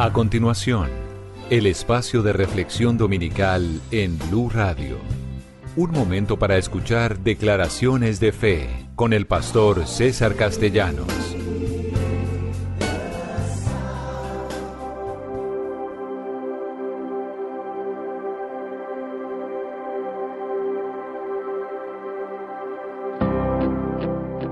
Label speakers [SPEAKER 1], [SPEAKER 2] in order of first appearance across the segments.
[SPEAKER 1] A continuación, el espacio de reflexión dominical en Blue Radio. Un momento para escuchar declaraciones de fe con el pastor César Castellanos.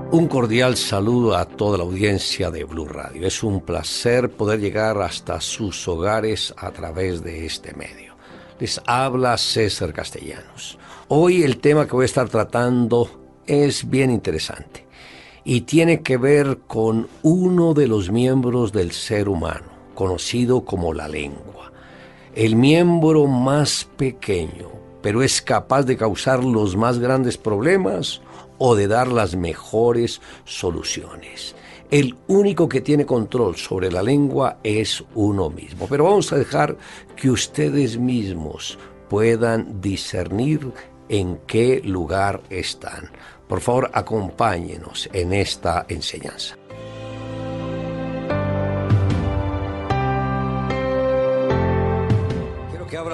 [SPEAKER 2] Un cordial saludo a toda la audiencia de Blue Radio. Es un placer poder llegar hasta sus hogares a través de este medio. Les habla César Castellanos. Hoy el tema que voy a estar tratando es bien interesante y tiene que ver con uno de los miembros del ser humano, conocido como la lengua. El miembro más pequeño, pero es capaz de causar los más grandes problemas o de dar las mejores soluciones. El único que tiene control sobre la lengua es uno mismo. Pero vamos a dejar que ustedes mismos puedan discernir en qué lugar están. Por favor, acompáñenos en esta enseñanza.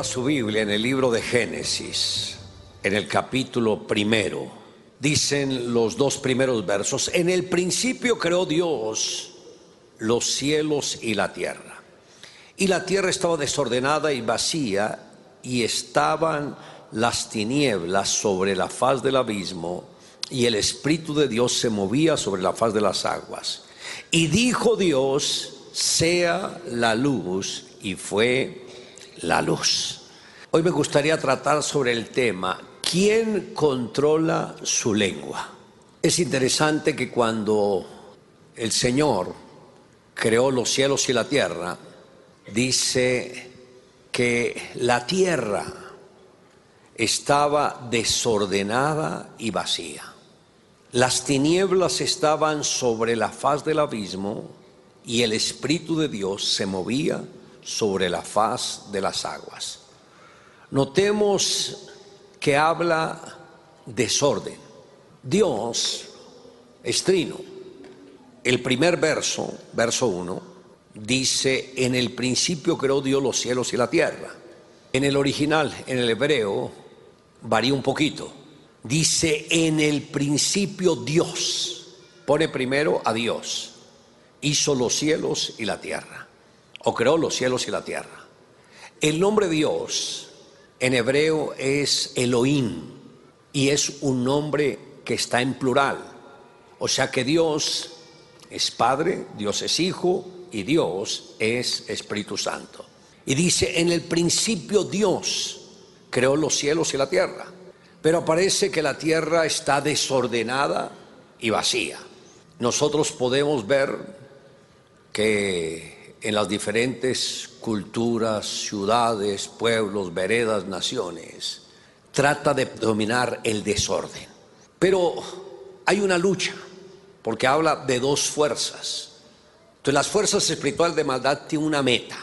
[SPEAKER 2] Su Biblia en el libro de Génesis, en el capítulo primero. Dicen los dos primeros versos, en el principio creó Dios los cielos y la tierra. Y la tierra estaba desordenada y vacía y estaban las tinieblas sobre la faz del abismo y el Espíritu de Dios se movía sobre la faz de las aguas. Y dijo Dios, sea la luz y fue la luz. Hoy me gustaría tratar sobre el tema, ¿quién controla su lengua? Es interesante que cuando el Señor creó los cielos y la tierra, dice que la tierra estaba desordenada y vacía. Las tinieblas estaban sobre la faz del abismo y el Espíritu de Dios se movía sobre la faz de las aguas. Notemos que habla desorden. Dios es trino. El primer verso, verso 1, dice, en el principio creó Dios los cielos y la tierra. En el original, en el hebreo, varía un poquito. Dice, en el principio Dios. Pone primero a Dios. Hizo los cielos y la tierra. O creó los cielos y la tierra. El nombre Dios en hebreo es Elohim y es un nombre que está en plural. O sea que Dios es Padre, Dios es Hijo y Dios es Espíritu Santo. Y dice, en el principio Dios creó los cielos y la tierra, pero parece que la tierra está desordenada y vacía. Nosotros podemos ver que en las diferentes culturas, ciudades, pueblos, veredas, naciones, trata de dominar el desorden. Pero hay una lucha, porque habla de dos fuerzas. Entonces las fuerzas espirituales de maldad tienen una meta,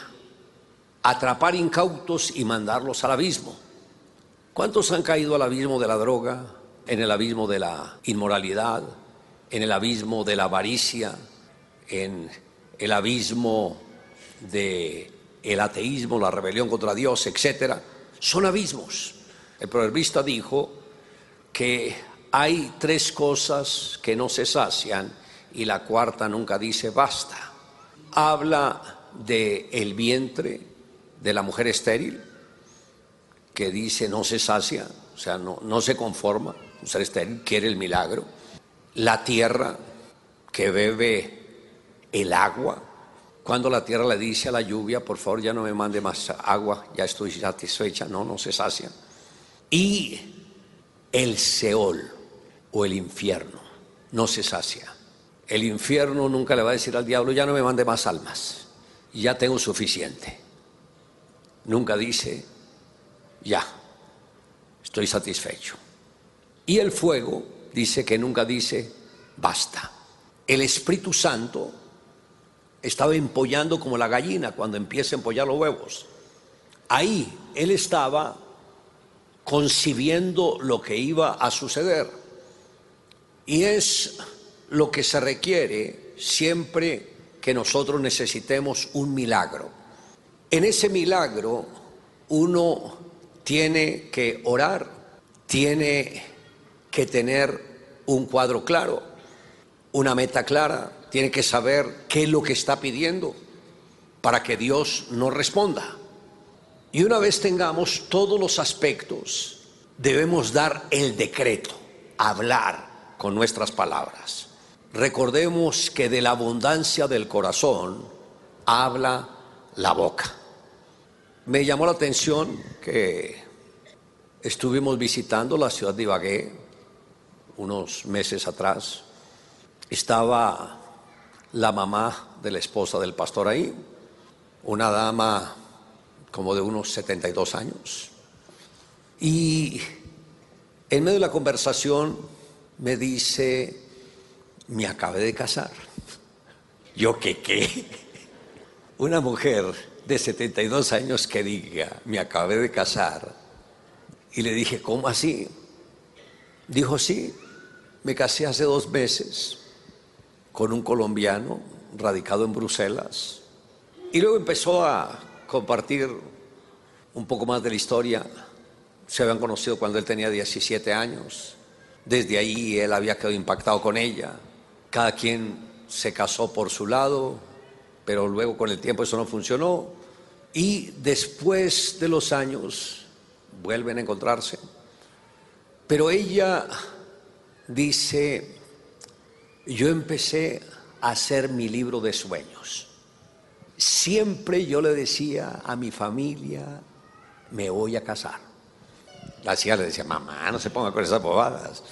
[SPEAKER 2] atrapar incautos y mandarlos al abismo. ¿Cuántos han caído al abismo de la droga, en el abismo de la inmoralidad, en el abismo de la avaricia, en el abismo de el ateísmo, la rebelión contra Dios, etcétera? Son abismos. El proverbista dijo que hay tres cosas que no se sacian y la cuarta nunca dice basta. Habla de el vientre de la mujer estéril que dice no se sacia, o sea, no, no se conforma, un ser estéril quiere el milagro. La tierra que bebe el agua, cuando la tierra le dice a la lluvia, por favor ya no me mande más agua, ya estoy satisfecha, no, no se sacia. Y el Seol o el infierno no se sacia. El infierno nunca le va a decir al diablo, ya no me mande más almas, ya tengo suficiente. Nunca dice, ya, estoy satisfecho. Y el fuego dice que nunca dice, basta. El Espíritu Santo estaba empollando como la gallina cuando empieza a empollar los huevos. Ahí él estaba concibiendo lo que iba a suceder. Y es lo que se requiere siempre que nosotros necesitemos un milagro. En ese milagro uno tiene que orar, tiene que tener un cuadro claro, una meta clara, tiene que saber qué es lo que está pidiendo para que Dios nos responda. Y una vez tengamos todos los aspectos, debemos dar el decreto, hablar con nuestras palabras. Recordemos que de la abundancia del corazón habla la boca. Me llamó la atención que estuvimos visitando la ciudad de Ibagué unos meses atrás. Estaba la mamá de la esposa del pastor ahí, una dama como de unos 72 años. Y en medio de la conversación me dice, me acabé de casar. Yo qué qué. Una mujer de 72 años que diga, me acabé de casar. Y le dije, ¿cómo así? Dijo, sí, me casé hace dos meses con un colombiano radicado en Bruselas. Y luego empezó a compartir un poco más de la historia. Se habían conocido cuando él tenía 17 años. Desde ahí él había quedado impactado con ella. Cada quien se casó por su lado, pero luego con el tiempo eso no funcionó. Y después de los años vuelven a encontrarse. Pero ella dice, yo empecé a hacer mi libro de sueños. Siempre yo le decía a mi familia, me voy a casar. La hija le decía, mamá, no se ponga con esas bobadas.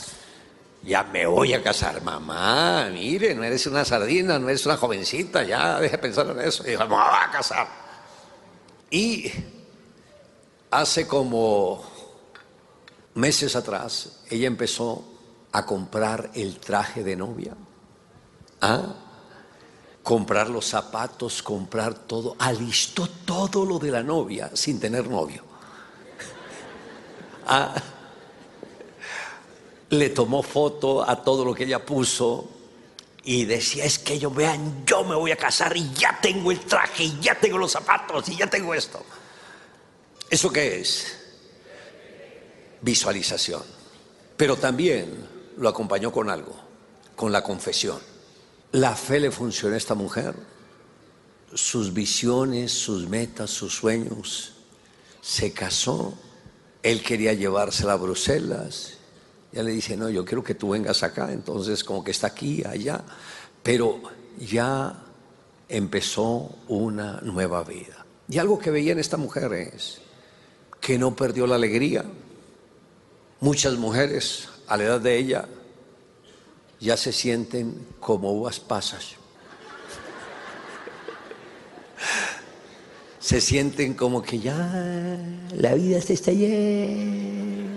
[SPEAKER 2] Ya me voy a casar, mamá, mire, no eres una sardina, no eres una jovencita, ya deje de pensar en eso. Y dijo, me voy a casar. Y hace como meses atrás, ella empezó a comprar el traje de novia. ¿Ah? Comprar los zapatos, comprar todo. Alistó todo lo de la novia sin tener novio. Le tomó foto a todo lo que ella puso y decía, es que ellos vean, yo me voy a casar y ya tengo el traje, y ya tengo los zapatos, y ya tengo esto. ¿Eso qué es? Visualización. Pero también lo acompañó con algo, con la confesión. La fe le funcionó a esta mujer. Sus visiones, sus metas, sus sueños. Se casó. Él quería llevársela a Bruselas. Ya le dice, no, yo quiero que tú vengas acá. Entonces, como que está aquí, allá. Pero ya empezó una nueva vida. Y algo que veía en esta mujer es que no perdió la alegría. Muchas mujeres a la edad de ella ya se sienten como uvas pasas. Se sienten como que ya la vida se está yendo.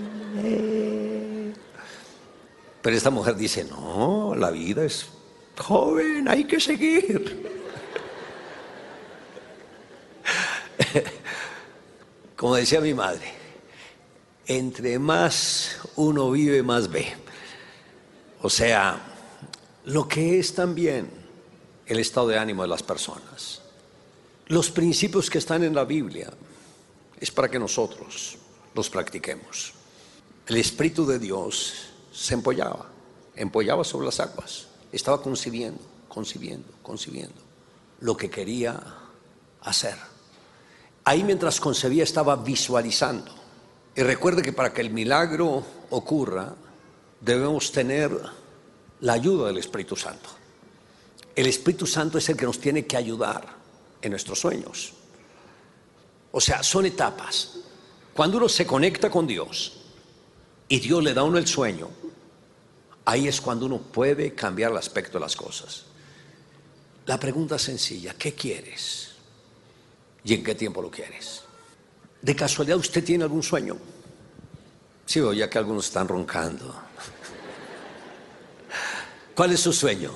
[SPEAKER 2] Pero esta mujer dice, no, la vida es joven, hay que seguir. Como decía mi madre, entre más uno vive, más ve. O sea, lo que es también el estado de ánimo de las personas. Los principios que están en la Biblia es para que nosotros los practiquemos. El Espíritu de Dios se empollaba, empollaba sobre las aguas, estaba concibiendo, concibiendo, concibiendo lo que quería hacer. Ahí mientras concebía estaba visualizando. Y recuerde que para que el milagro ocurra, debemos tener la ayuda del Espíritu Santo. El Espíritu Santo es el que nos tiene que ayudar en nuestros sueños. O sea, son etapas. Cuando uno se conecta con Dios y Dios le da a uno el sueño, ahí es cuando uno puede cambiar el aspecto de las cosas. La pregunta es sencilla, ¿qué quieres? ¿Y en qué tiempo lo quieres? ¿De casualidad usted tiene algún sueño? Sí, ya que algunos están roncando. ¿Cuál es su sueño?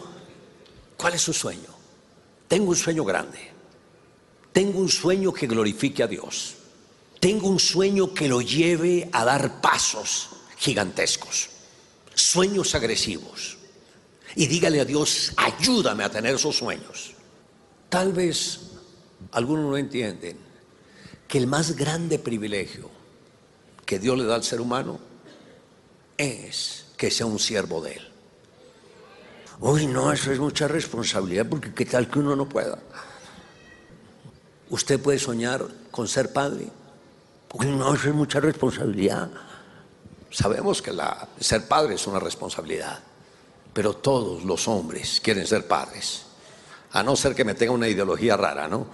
[SPEAKER 2] ¿Cuál es su sueño? Tengo un sueño grande. Tengo un sueño que glorifique a Dios. Tengo un sueño que lo lleve a dar pasos gigantescos. Sueños agresivos. Y dígale a Dios, ayúdame a tener esos sueños. Tal vez algunos no entienden que el más grande privilegio que Dios le da al ser humano es que sea un siervo de Él. Uy, no, eso es mucha responsabilidad porque qué tal que uno no pueda. Usted puede soñar con ser padre. Uy, no, eso es mucha responsabilidad. Sabemos que ser padre es una responsabilidad, pero todos los hombres quieren ser padres, a no ser que me tenga una ideología rara, ¿no?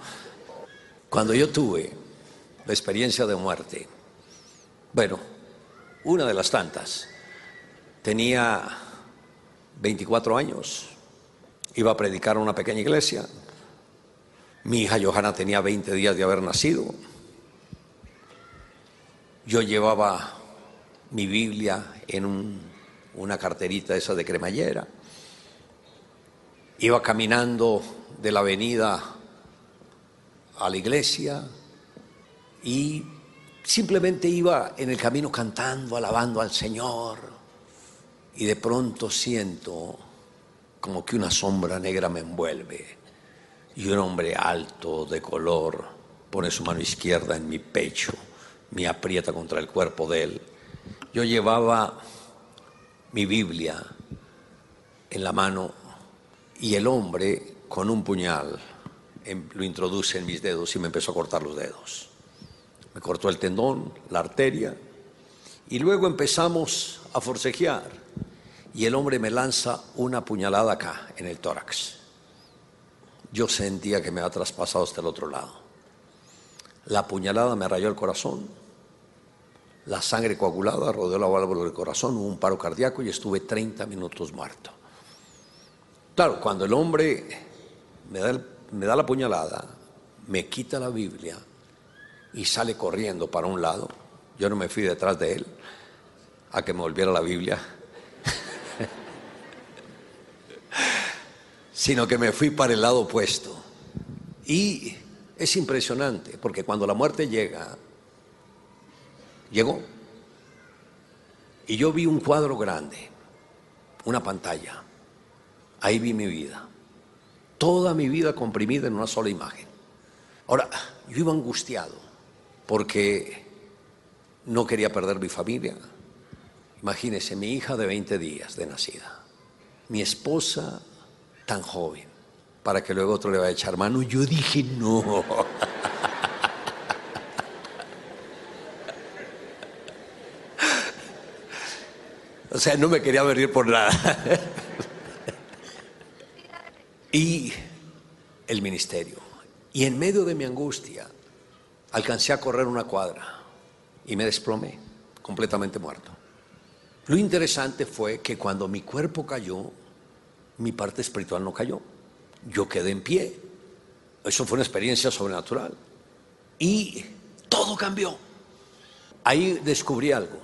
[SPEAKER 2] Cuando yo tuve la experiencia de muerte, bueno, una de las tantas, tenía 24 años, iba a predicar en una pequeña iglesia, mi hija Johanna tenía 20 días de haber nacido, yo llevaba mi Biblia en una carterita esa de cremallera, iba caminando de la avenida a la iglesia y simplemente iba en el camino cantando, alabando al Señor y de pronto siento como que una sombra negra me envuelve y un hombre alto de color pone su mano izquierda en mi pecho, me aprieta contra el cuerpo de él. Yo llevaba mi Biblia en la mano y el hombre con un puñal Em, lo introduce en mis dedos y me empezó a cortar los dedos. Me cortó el tendón, la arteria, y luego empezamos a forcejear. Y el hombre me lanza una puñalada acá, en el tórax. Yo sentía que me había traspasado hasta el otro lado. La puñalada me rayó el corazón. La sangre coagulada rodeó la válvula del corazón, hubo un paro cardíaco y estuve 30 minutos muerto. Claro, cuando el hombre me da me da la puñalada, me quita la Biblia y sale corriendo para un lado. Yo no me fui detrás de él a que me volviera la Biblia, sino que me fui para el lado opuesto. Y es impresionante, porque cuando la muerte llega, llegó. Y yo vi un cuadro grande, una pantalla. Ahí vi mi vida toda mi vida comprimida en una sola imagen. Ahora, yo iba angustiado porque no quería perder mi familia. Imagínese, mi hija de 20 días de nacida, mi esposa tan joven, para que luego otro le vaya a echar mano. Yo dije, no. o sea, no me quería venir por nada. y el ministerio. Y en medio de mi angustia alcancé a correr una cuadra y me desplomé, completamente muerto. Lo interesante fue que cuando mi cuerpo cayó, mi parte espiritual no cayó. Yo quedé en pie. Eso fue una experiencia sobrenatural. Y todo cambió. Ahí descubrí algo,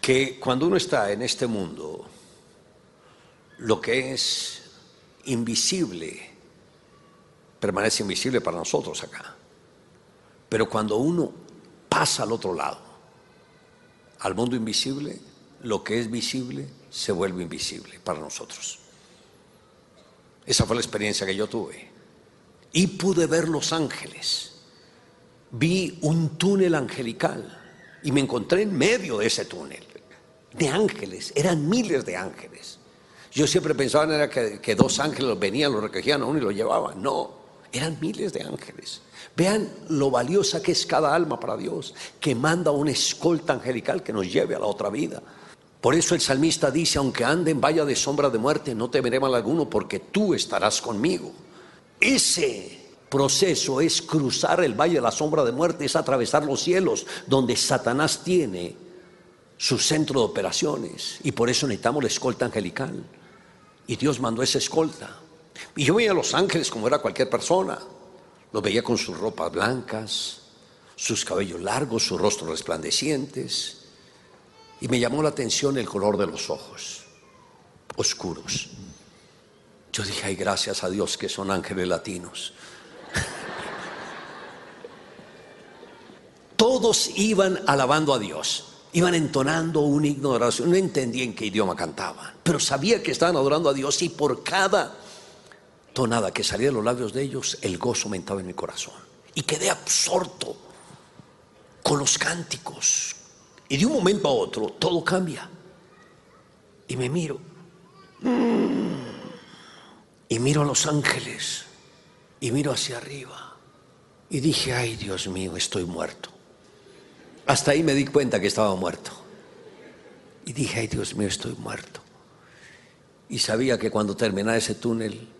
[SPEAKER 2] que cuando uno está en este mundo, lo que es invisible permanece invisible para nosotros acá. Pero cuando uno pasa al otro lado, al mundo invisible, lo que es visible se vuelve invisible para nosotros. Esa fue la experiencia que yo tuve. Y pude ver los ángeles. Vi un túnel angelical y me encontré en medio de ese túnel de ángeles. Eran miles de ángeles. Yo siempre pensaba era que, que dos ángeles venían, lo recogían a uno y lo llevaban. No, Eran miles de ángeles. Vean lo valiosa que es cada alma para Dios, que manda una escolta angelical que nos lleve a la otra vida. Por eso el salmista dice, aunque ande en valla de sombra de muerte, no temeré mal alguno, porque tú estarás conmigo. Ese proceso es cruzar el valle de la sombra de muerte, es atravesar los cielos, donde Satanás tiene su centro de operaciones. Y por eso necesitamos la escolta angelical. Y Dios mandó esa escolta. Y yo veía a los ángeles como era cualquier persona. Los veía con sus ropas blancas, sus cabellos largos, sus rostros resplandecientes. Y me llamó la atención el color de los ojos, oscuros. Yo dije, ay, gracias a Dios que son ángeles latinos. Todos iban alabando a Dios, iban entonando un himno de oración. No entendía en qué idioma cantaban, pero sabía que estaban adorando a Dios y por cada tonada que salía de los labios de ellos, el gozo aumentaba en mi corazón. Y quedé absorto con los cánticos. Y de un momento a otro todo cambia. Y me miro. Y miro a los ángeles. Y miro hacia arriba. Y dije, ay Dios mío, estoy muerto. Hasta ahí me di cuenta que estaba muerto. Y dije, ay Dios mío, estoy muerto. Y sabía que cuando terminara ese túnel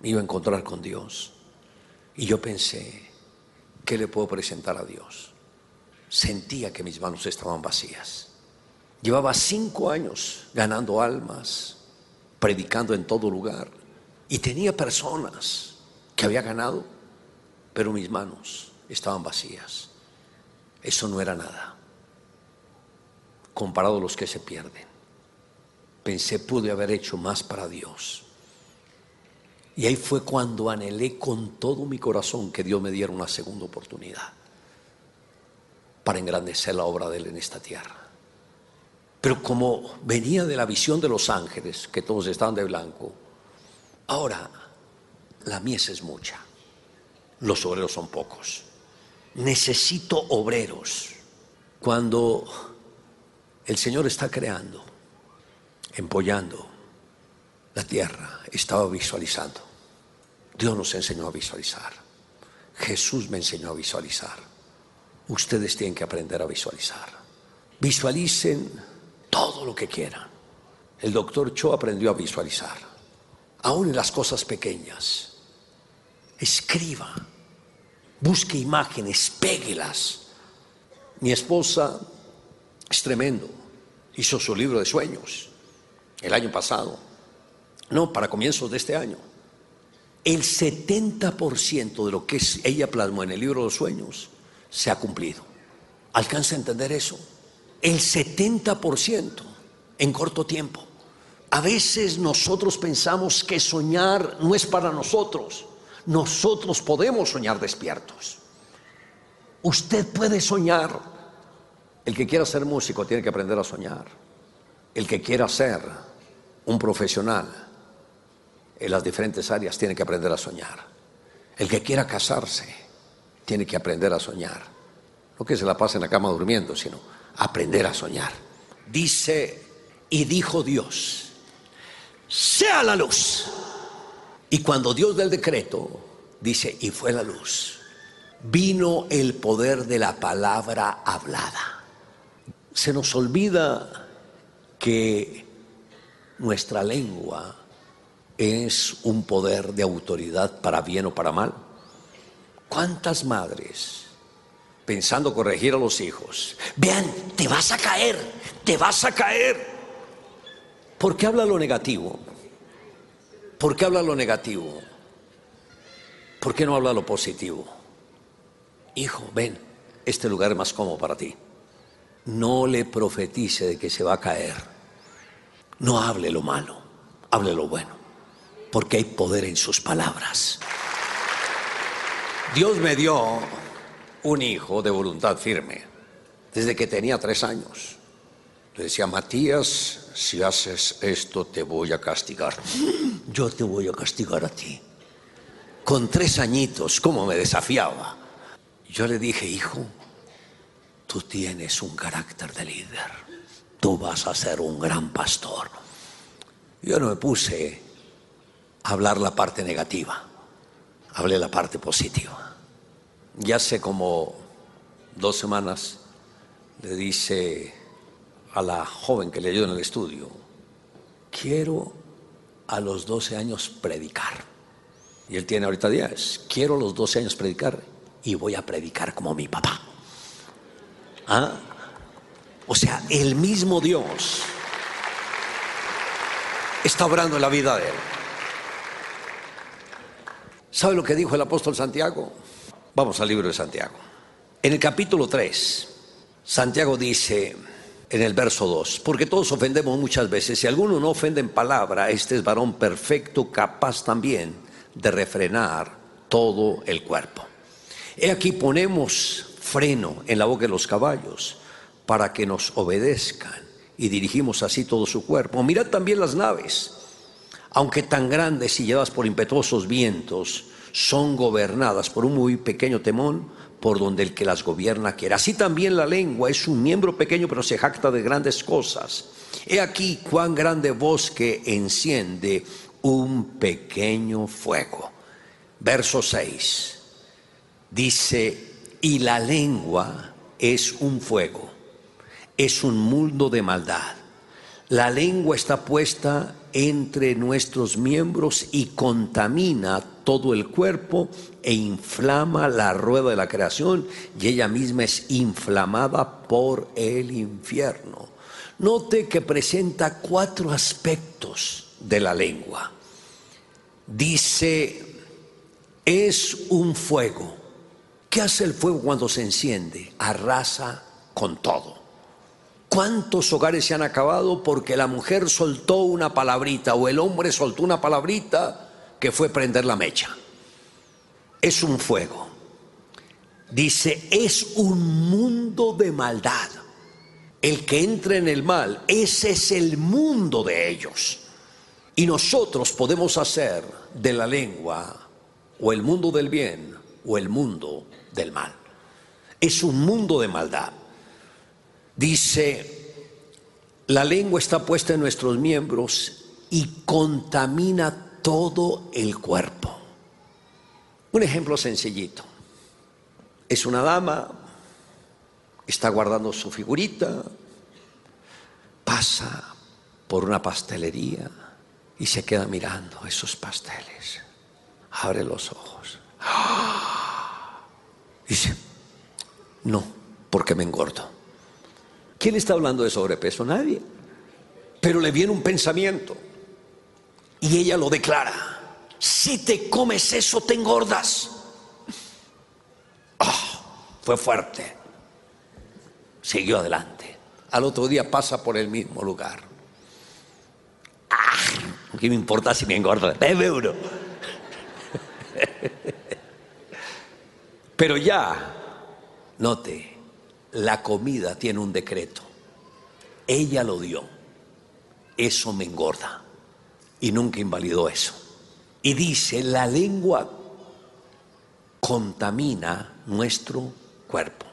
[SPEAKER 2] me iba a encontrar con Dios. Y yo pensé, ¿qué le puedo presentar a Dios? Sentía que mis manos estaban vacías. Llevaba cinco años ganando almas, predicando en todo lugar. Y tenía personas que había ganado, pero mis manos estaban vacías. Eso no era nada, comparado a los que se pierden. Pensé, pude haber hecho más para Dios. Y ahí fue cuando anhelé con todo mi corazón que Dios me diera una segunda oportunidad para engrandecer la obra de Él en esta tierra. Pero como venía de la visión de los ángeles, que todos estaban de blanco, ahora la mies es mucha, los obreros son pocos. Necesito obreros. Cuando el Señor está creando, empollando la tierra, estaba visualizando. Dios nos enseñó a visualizar. Jesús me enseñó a visualizar. Ustedes tienen que aprender a visualizar. Visualicen todo lo que quieran. El doctor Cho aprendió a visualizar. Aún en las cosas pequeñas. Escriba. Busque imágenes, péguelas. Mi esposa es tremendo. Hizo su libro de sueños el año pasado. No, para comienzos de este año el 70% de lo que ella plasmó en el libro de los sueños se ha cumplido. ¿Alcanza a entender eso? El 70% en corto tiempo. A veces nosotros pensamos que soñar no es para nosotros. Nosotros podemos soñar despiertos. Usted puede soñar. El que quiera ser músico tiene que aprender a soñar. El que quiera ser un profesional en las diferentes áreas tiene que aprender a soñar. El que quiera casarse tiene que aprender a soñar. No que se la pase en la cama durmiendo, sino aprender a soñar. Dice, y dijo Dios, sea la luz. Y cuando Dios da el decreto, dice, y fue la luz. Vino el poder de la palabra hablada. Se nos olvida que nuestra lengua es un poder de autoridad para bien o para mal. ¿Cuántas madres, pensando corregir a los hijos, vean, te vas a caer, te vas a caer? ¿Por qué habla lo negativo? ¿Por qué habla lo negativo? ¿Por qué no habla lo positivo? Hijo, ven, este lugar es más cómodo para ti. No le profetice de que se va a caer. No hable lo malo, hable lo bueno porque hay poder en sus palabras. Dios me dio un hijo de voluntad firme desde que tenía tres años. Le decía, Matías, si haces esto te voy a castigar. Yo te voy a castigar a ti. Con tres añitos, ¿cómo me desafiaba? Yo le dije, hijo, tú tienes un carácter de líder. Tú vas a ser un gran pastor. Yo no me puse hablar la parte negativa. hablé la parte positiva. Ya hace como dos semanas le dice a la joven que le ayudó en el estudio, quiero a los 12 años predicar. Y él tiene ahorita 10. Quiero a los 12 años predicar y voy a predicar como mi papá. ¿Ah? O sea, el mismo Dios está obrando en la vida de él. ¿Sabe lo que dijo el apóstol Santiago? Vamos al libro de Santiago. En el capítulo 3, Santiago dice en el verso 2, porque todos ofendemos muchas veces, si alguno no ofende en palabra, este es varón perfecto, capaz también de refrenar todo el cuerpo. He aquí ponemos freno en la boca de los caballos para que nos obedezcan y dirigimos así todo su cuerpo. Mirad también las naves, aunque tan grandes y llevadas por impetuosos vientos, son gobernadas por un muy pequeño temón por donde el que las gobierna quiere. Así también la lengua es un miembro pequeño pero se jacta de grandes cosas. He aquí cuán grande bosque enciende un pequeño fuego. Verso 6 dice, y la lengua es un fuego, es un mundo de maldad. La lengua está puesta entre nuestros miembros y contamina todo el cuerpo e inflama la rueda de la creación y ella misma es inflamada por el infierno. Note que presenta cuatro aspectos de la lengua. Dice, es un fuego. ¿Qué hace el fuego cuando se enciende? Arrasa con todo. ¿Cuántos hogares se han acabado porque la mujer soltó una palabrita o el hombre soltó una palabrita que fue prender la mecha? Es un fuego. Dice, es un mundo de maldad. El que entra en el mal, ese es el mundo de ellos. Y nosotros podemos hacer de la lengua o el mundo del bien o el mundo del mal. Es un mundo de maldad. Dice, la lengua está puesta en nuestros miembros y contamina todo el cuerpo. Un ejemplo sencillito. Es una dama, está guardando su figurita, pasa por una pastelería y se queda mirando esos pasteles. Abre los ojos. Dice, no, porque me engordo. ¿Quién está hablando de sobrepeso? Nadie. Pero le viene un pensamiento y ella lo declara. Si te comes eso, te engordas. Ah, fue fuerte. Siguió adelante. Al otro día pasa por el mismo lugar. Ah, ¿Qué me importa si me engordo? Bebe uno. Pero ya, note, la comida tiene un decreto. Ella lo dio. Eso me engorda. Y nunca invalidó eso. Y dice, la lengua contamina nuestro cuerpo.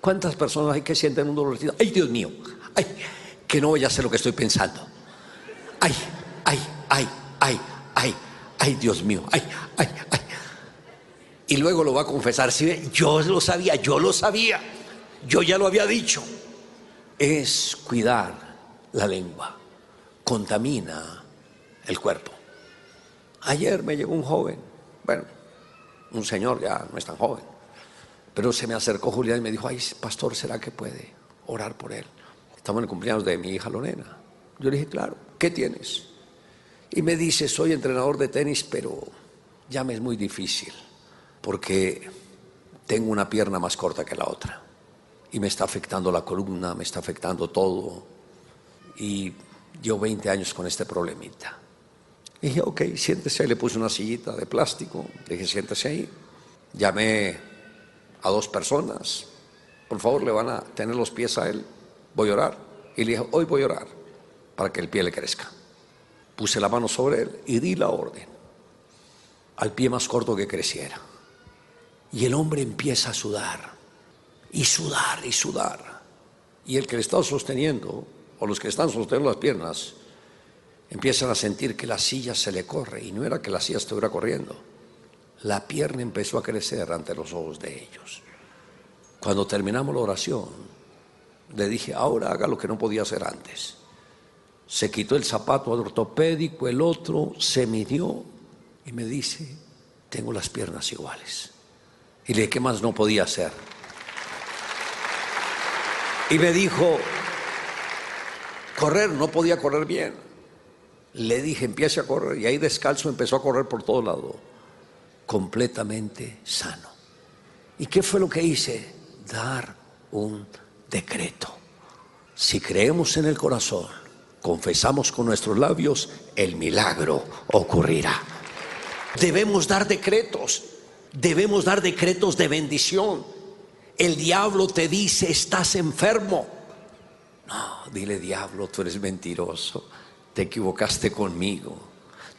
[SPEAKER 2] ¿Cuántas personas hay que sienten un dolor? Ay, Dios mío, ay, que no voy a hacer lo que estoy pensando. Ay, ay, ay, ay, ay, ay, Dios mío, ay, ay, ay. Y luego lo va a confesar. Si yo lo sabía, yo lo sabía. Yo ya lo había dicho. Es cuidar la lengua. Contamina el cuerpo. Ayer me llegó un joven, bueno, un señor ya no es tan joven, pero se me acercó Julián y me dijo, ay, pastor, ¿será que puede orar por él? Estamos en el cumpleaños de mi hija Lorena. Yo le dije, claro, ¿qué tienes? Y me dice, soy entrenador de tenis, pero ya me es muy difícil, porque tengo una pierna más corta que la otra y me está afectando la columna, me está afectando todo. Y yo 20 años con este problemita. Y dije, ok, siéntese ahí. Le puse una sillita de plástico. Le dije, siéntese ahí. Llamé a dos personas. Por favor, le van a tener los pies a él. Voy a orar. Y le dije, hoy voy a orar para que el pie le crezca. Puse la mano sobre él y di la orden al pie más corto que creciera. Y el hombre empieza a sudar y sudar y sudar. Y el que le está sosteniendo, o los que están sosteniendo las piernas, empiezan a sentir que la silla se le corre. Y no era que la silla estuviera corriendo, la pierna empezó a crecer ante los ojos de ellos. Cuando terminamos la oración, le dije, ahora haga lo que no podía hacer antes. Se quitó el zapato ortopédico, el otro se midió y me dice, tengo las piernas iguales. Y le dije, ¿qué más no podía hacer? Y me dijo, correr, no podía correr bien. Le dije, empiece a correr. Y ahí descalzo empezó a correr por todo lado, completamente sano. ¿Y qué fue lo que hice? Dar un decreto. Si creemos en el corazón, confesamos con nuestros labios, el milagro ocurrirá. Debemos dar decretos, debemos dar decretos de bendición el diablo te dice, estás enfermo. No, dile diablo, tú eres mentiroso, te equivocaste conmigo.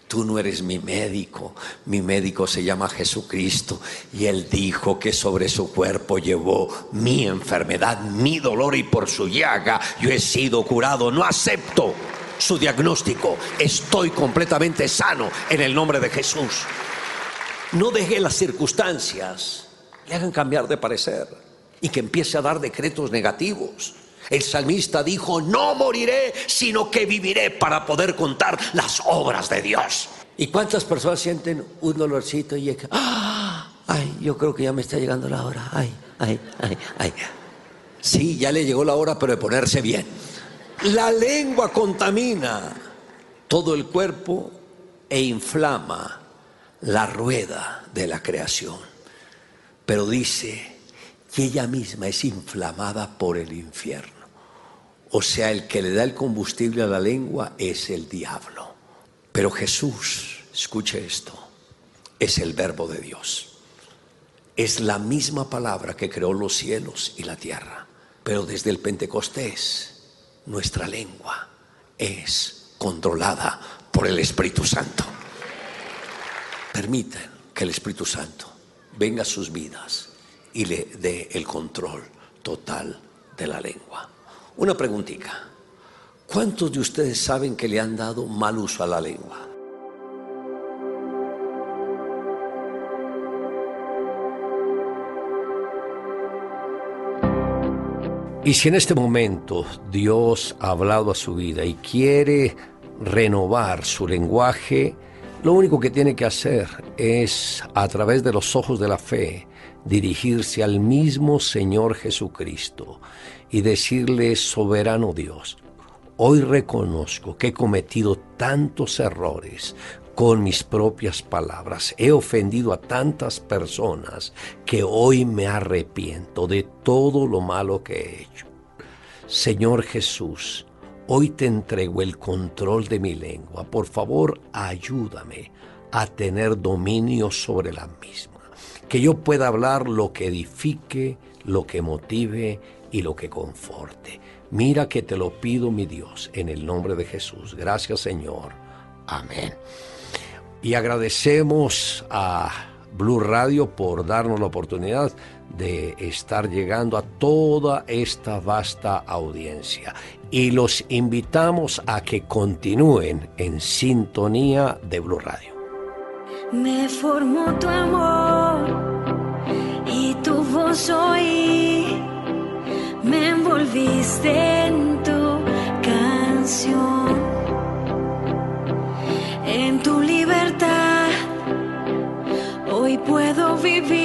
[SPEAKER 2] Tú no eres mi médico, mi médico se llama Jesucristo y él dijo que sobre su cuerpo llevó mi enfermedad, mi dolor y por su llaga yo he sido curado. No acepto su diagnóstico, estoy completamente sano en el nombre de Jesús. No deje las circunstancias le hagan cambiar de parecer y que empiece a dar decretos negativos. El salmista dijo, no moriré, sino que viviré para poder contar las obras de Dios. ¿Y cuántas personas sienten un dolorcito y ¡Ah! ay, yo creo que ya me está llegando la hora, ay, ay, ay, ay. Sí, ya le llegó la hora, pero de ponerse bien. La lengua contamina todo el cuerpo e inflama la rueda de la creación. Pero dice, y ella misma es inflamada por el infierno. O sea, el que le da el combustible a la lengua es el diablo. Pero Jesús, escuche esto, es el verbo de Dios. Es la misma palabra que creó los cielos y la tierra. Pero desde el Pentecostés, nuestra lengua es controlada por el Espíritu Santo. Permiten que el Espíritu Santo venga a sus vidas y le dé el control total de la lengua. Una preguntita. ¿Cuántos de ustedes saben que le han dado mal uso a la lengua? Y si en este momento Dios ha hablado a su vida y quiere renovar su lenguaje, lo único que tiene que hacer es, a través de los ojos de la fe, dirigirse al mismo Señor Jesucristo y decirle, soberano Dios, hoy reconozco que he cometido tantos errores con mis propias palabras. He ofendido a tantas personas que hoy me arrepiento de todo lo malo que he hecho. Señor Jesús, hoy te entrego el control de mi lengua. Por favor, ayúdame a tener dominio sobre la misma que yo pueda hablar lo que edifique, lo que motive y lo que conforte. Mira que te lo pido, mi Dios, en el nombre de Jesús. Gracias, Señor. Amén. Y agradecemos a Blue Radio por darnos la oportunidad de estar llegando a toda esta vasta audiencia. Y los invitamos a que continúen en sintonía de Blue Radio.
[SPEAKER 3] Me formó tu amor y tu voz oí. Me envolviste en tu canción. En tu libertad hoy puedo vivir.